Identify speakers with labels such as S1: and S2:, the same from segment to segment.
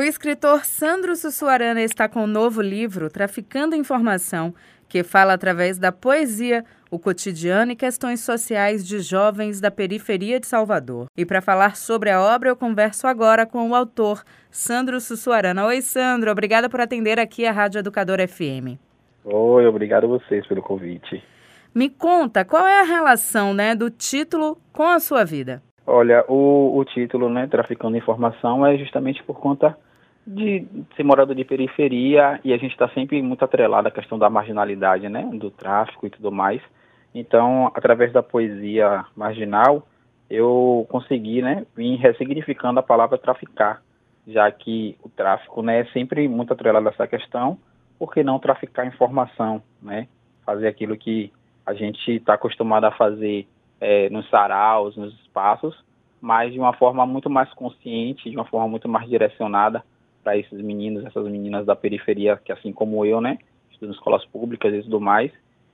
S1: O escritor Sandro Sussuarana está com um novo livro, Traficando Informação, que fala através da poesia o cotidiano e questões sociais de jovens da periferia de Salvador. E para falar sobre a obra, eu converso agora com o autor, Sandro Sussuarana. Oi, Sandro, obrigada por atender aqui a Rádio Educador FM.
S2: Oi, obrigado a vocês pelo convite.
S1: Me conta, qual é a relação né, do título com a sua vida?
S2: Olha, o, o título, né, Traficando Informação, é justamente por conta de ser morador de periferia e a gente está sempre muito atrelado à questão da marginalidade, né, do tráfico e tudo mais. Então, através da poesia marginal, eu consegui, né, vir ressignificando a palavra traficar, já que o tráfico, né, é sempre muito atrelado a essa questão, por que não traficar informação, né, fazer aquilo que a gente está acostumado a fazer é, nos saraus, nos espaços, mas de uma forma muito mais consciente, de uma forma muito mais direcionada para esses meninos, essas meninas da periferia, que assim como eu, né, estudam escolas públicas e tudo mais,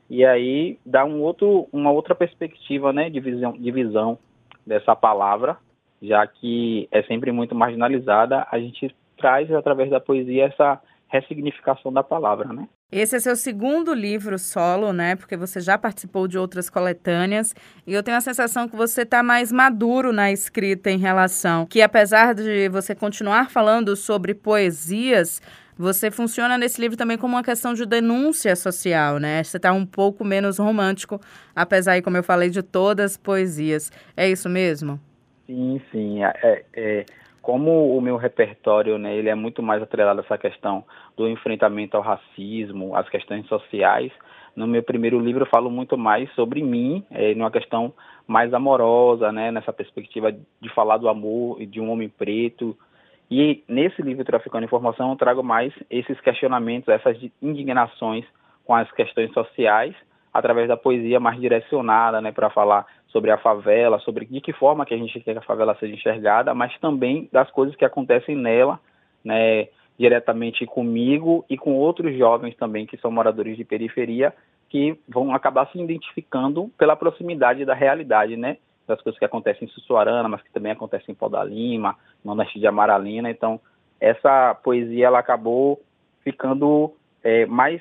S2: e aí dá um outro, uma outra perspectiva né, de, visão, de visão dessa palavra, já que é sempre muito marginalizada, a gente traz através da poesia essa ressignificação da palavra, né?
S1: Esse é seu segundo livro solo, né? Porque você já participou de outras coletâneas e eu tenho a sensação que você está mais maduro na escrita em relação que apesar de você continuar falando sobre poesias, você funciona nesse livro também como uma questão de denúncia social, né? Você está um pouco menos romântico, apesar, como eu falei, de todas as poesias. É isso mesmo?
S2: Sim, sim. É, é, como o meu repertório, né, ele é muito mais atrelado a essa questão do enfrentamento ao racismo, as questões sociais. No meu primeiro livro eu falo muito mais sobre mim, é, numa questão mais amorosa, né, nessa perspectiva de falar do amor de um homem preto, e nesse livro Traficando Informação eu trago mais esses questionamentos, essas indignações com as questões sociais, através da poesia mais direcionada, né, para falar sobre a favela, sobre de que forma que a gente quer que a favela seja enxergada, mas também das coisas que acontecem nela, né, diretamente comigo e com outros jovens também que são moradores de periferia, que vão acabar se identificando pela proximidade da realidade, né, das coisas que acontecem em Sussuarana, mas que também acontecem em Pau da Lima, no Nordeste de Amaralina. Então, essa poesia ela acabou ficando é, mais,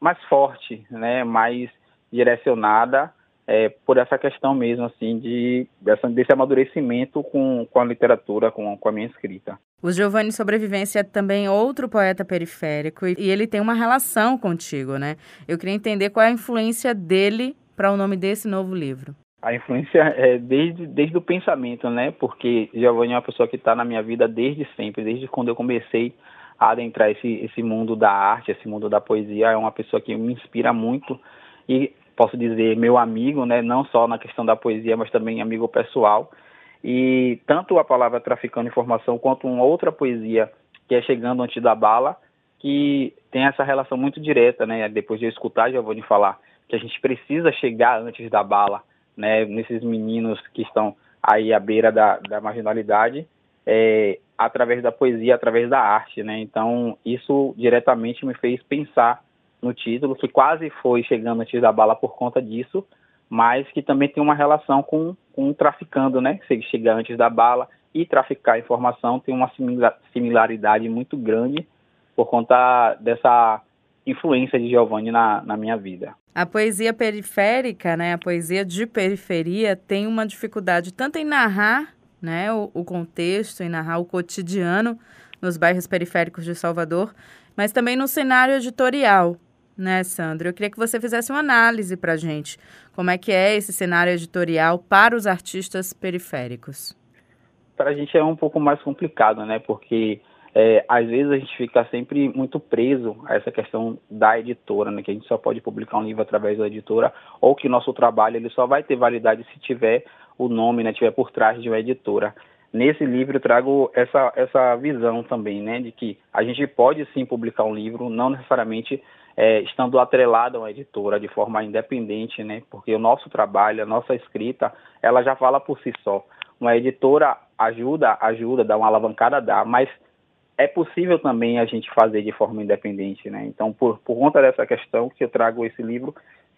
S2: mais forte, né, mais direcionada é, por essa questão mesmo, assim, de, desse amadurecimento com, com a literatura, com, com a minha escrita.
S1: O Giovanni Sobrevivência é também outro poeta periférico e ele tem uma relação contigo, né? Eu queria entender qual é a influência dele para o nome desse novo livro.
S2: A influência é desde, desde o pensamento, né? Porque Giovanni é uma pessoa que está na minha vida desde sempre, desde quando eu comecei a adentrar esse, esse mundo da arte, esse mundo da poesia. É uma pessoa que me inspira muito e posso dizer meu amigo, né? Não só na questão da poesia, mas também amigo pessoal. E tanto a palavra Traficando Informação quanto uma outra poesia que é Chegando Antes da Bala, que tem essa relação muito direta, né? Depois de eu escutar Giovanni falar que a gente precisa chegar antes da bala né, nesses meninos que estão aí à beira da, da marginalidade, é, através da poesia, através da arte, né? Então, isso diretamente me fez pensar no título, que quase foi chegando antes da bala por conta disso, mas que também tem uma relação com, com traficando, né? Se chegar antes da bala e traficar informação tem uma similaridade muito grande por conta dessa influência de Giovanni na, na minha vida.
S1: A poesia periférica, né, a poesia de periferia, tem uma dificuldade tanto em narrar né, o, o contexto, em narrar o cotidiano nos bairros periféricos de Salvador, mas também no cenário editorial, né, Sandro? Eu queria que você fizesse uma análise para a gente. Como é que é esse cenário editorial para os artistas periféricos?
S2: Para a gente é um pouco mais complicado, né? Porque é, às vezes a gente fica sempre muito preso a essa questão da editora, né, que a gente só pode publicar um livro através da editora, ou que nosso trabalho ele só vai ter validade se tiver o nome, né, tiver por trás de uma editora. Nesse livro eu trago essa, essa visão também, né, de que a gente pode sim publicar um livro, não necessariamente é, estando atrelado a uma editora de forma independente, né, porque o nosso trabalho, a nossa escrita, ela já fala por si só. Uma editora ajuda, ajuda, dá uma alavancada, dá, mas é possível também a gente fazer de forma independente, né? Então, por, por conta dessa questão que eu trago esse livro,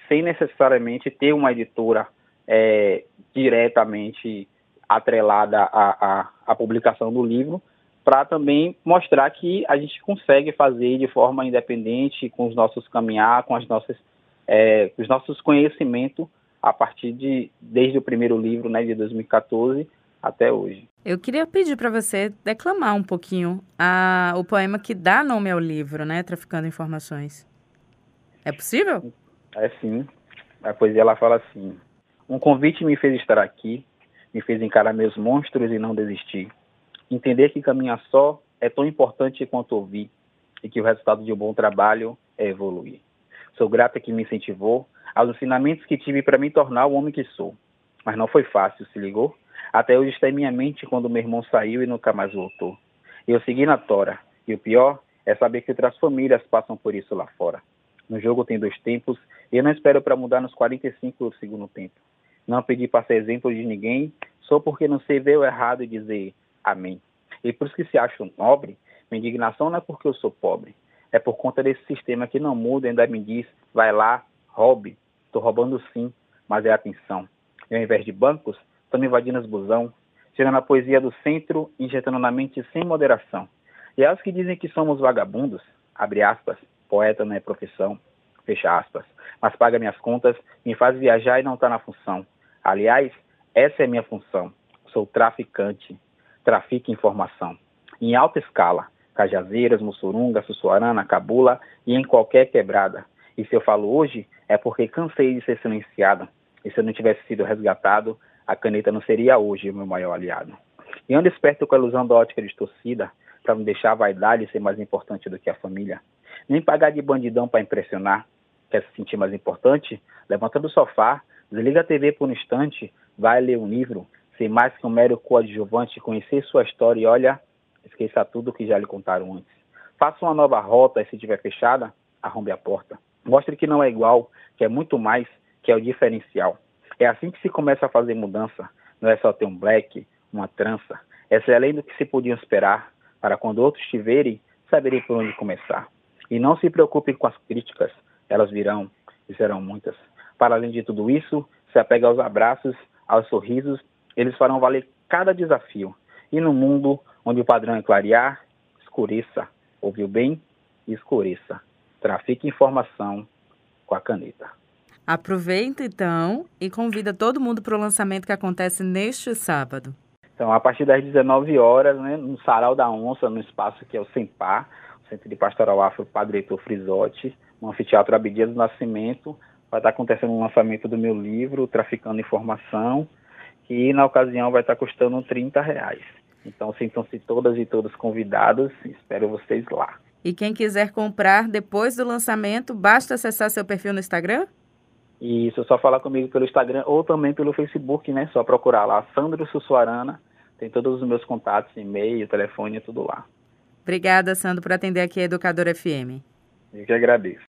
S2: sem necessariamente ter uma editora é, diretamente atrelada à, à, à, publicação do livro, para também mostrar que a gente consegue fazer de forma independente, com os nossos caminhar, com as nossas, é, os nossos conhecimentos a partir de desde o primeiro livro, né, de 2014 até hoje.
S1: Eu queria pedir para você declamar um pouquinho a, o poema que dá nome ao livro, né, Traficando Informações. É possível?
S2: É sim. A poesia ela fala assim: Um convite me fez estar aqui, me fez encarar meus monstros e não desistir. Entender que caminhar só é tão importante quanto ouvir e que o resultado de um bom trabalho é evoluir. Sou grata que me incentivou aos ensinamentos que tive para me tornar o homem que sou. Mas não foi fácil, se ligou? Até hoje está em minha mente quando meu irmão saiu e nunca mais voltou. Eu segui na tora, e o pior é saber que outras famílias passam por isso lá fora. No jogo tem dois tempos, e eu não espero para mudar nos 45 do segundo tempo. Não pedi para ser exemplo de ninguém, só porque não sei ver o errado e dizer amém. E por isso que se acho nobre, minha indignação não é porque eu sou pobre, é por conta desse sistema que não muda ainda me diz, vai lá, roube. Estou roubando sim, mas é atenção. E ao invés de bancos, estão invadindo os busão, tirando a poesia do centro, injetando na mente sem moderação. E aos que dizem que somos vagabundos, abre aspas, poeta não é profissão, fecha aspas, mas paga minhas contas, me faz viajar e não está na função. Aliás, essa é minha função. Sou traficante, trafico informação. Em alta escala, Cajazeiras, Mussurunga, Sussuarana, Cabula e em qualquer quebrada. E se eu falo hoje, é porque cansei de ser silenciada. E se eu não tivesse sido resgatado, a caneta não seria hoje o meu maior aliado. E ando esperto com a ilusão da ótica distorcida, para não deixar a vaidade ser mais importante do que a família. Nem pagar de bandidão para impressionar, quer se sentir mais importante? Levanta do sofá, desliga a TV por um instante, vai ler um livro, sem mais que um mero coadjuvante, conhecer sua história e olha, esqueça tudo que já lhe contaram antes. Faça uma nova rota e se tiver fechada, arrombe a porta. Mostre que não é igual, que é muito mais, que é o diferencial. É assim que se começa a fazer mudança. Não é só ter um black, uma trança. Essa é além do que se podiam esperar, para quando outros te verem, saberem por onde começar. E não se preocupem com as críticas, elas virão e serão muitas. Para além de tudo isso, se apega aos abraços, aos sorrisos, eles farão valer cada desafio. E no mundo onde o padrão é clarear, escureça. Ouviu bem? Escureça. Trafique informação com a caneta.
S1: Aproveita então e convida todo mundo para o lançamento que acontece neste sábado.
S2: Então, a partir das 19 horas, né, no Sarau da Onça, no espaço que é o Sempar, o Centro de Pastoral Afro Padre Heitor Frisotti, no Anfiteatro Abidia do Nascimento, vai estar acontecendo o lançamento do meu livro, Traficando Informação, que na ocasião vai estar custando 30 reais. Então, sintam-se todas e todos convidados, espero vocês lá.
S1: E quem quiser comprar depois do lançamento, basta acessar seu perfil no Instagram?
S2: Isso, é só falar comigo pelo Instagram ou também pelo Facebook, né? Só procurar lá, Sandro Sussuarana. Tem todos os meus contatos, e-mail, telefone, tudo lá.
S1: Obrigada, Sandro, por atender aqui a Educadora FM.
S2: Eu que agradeço.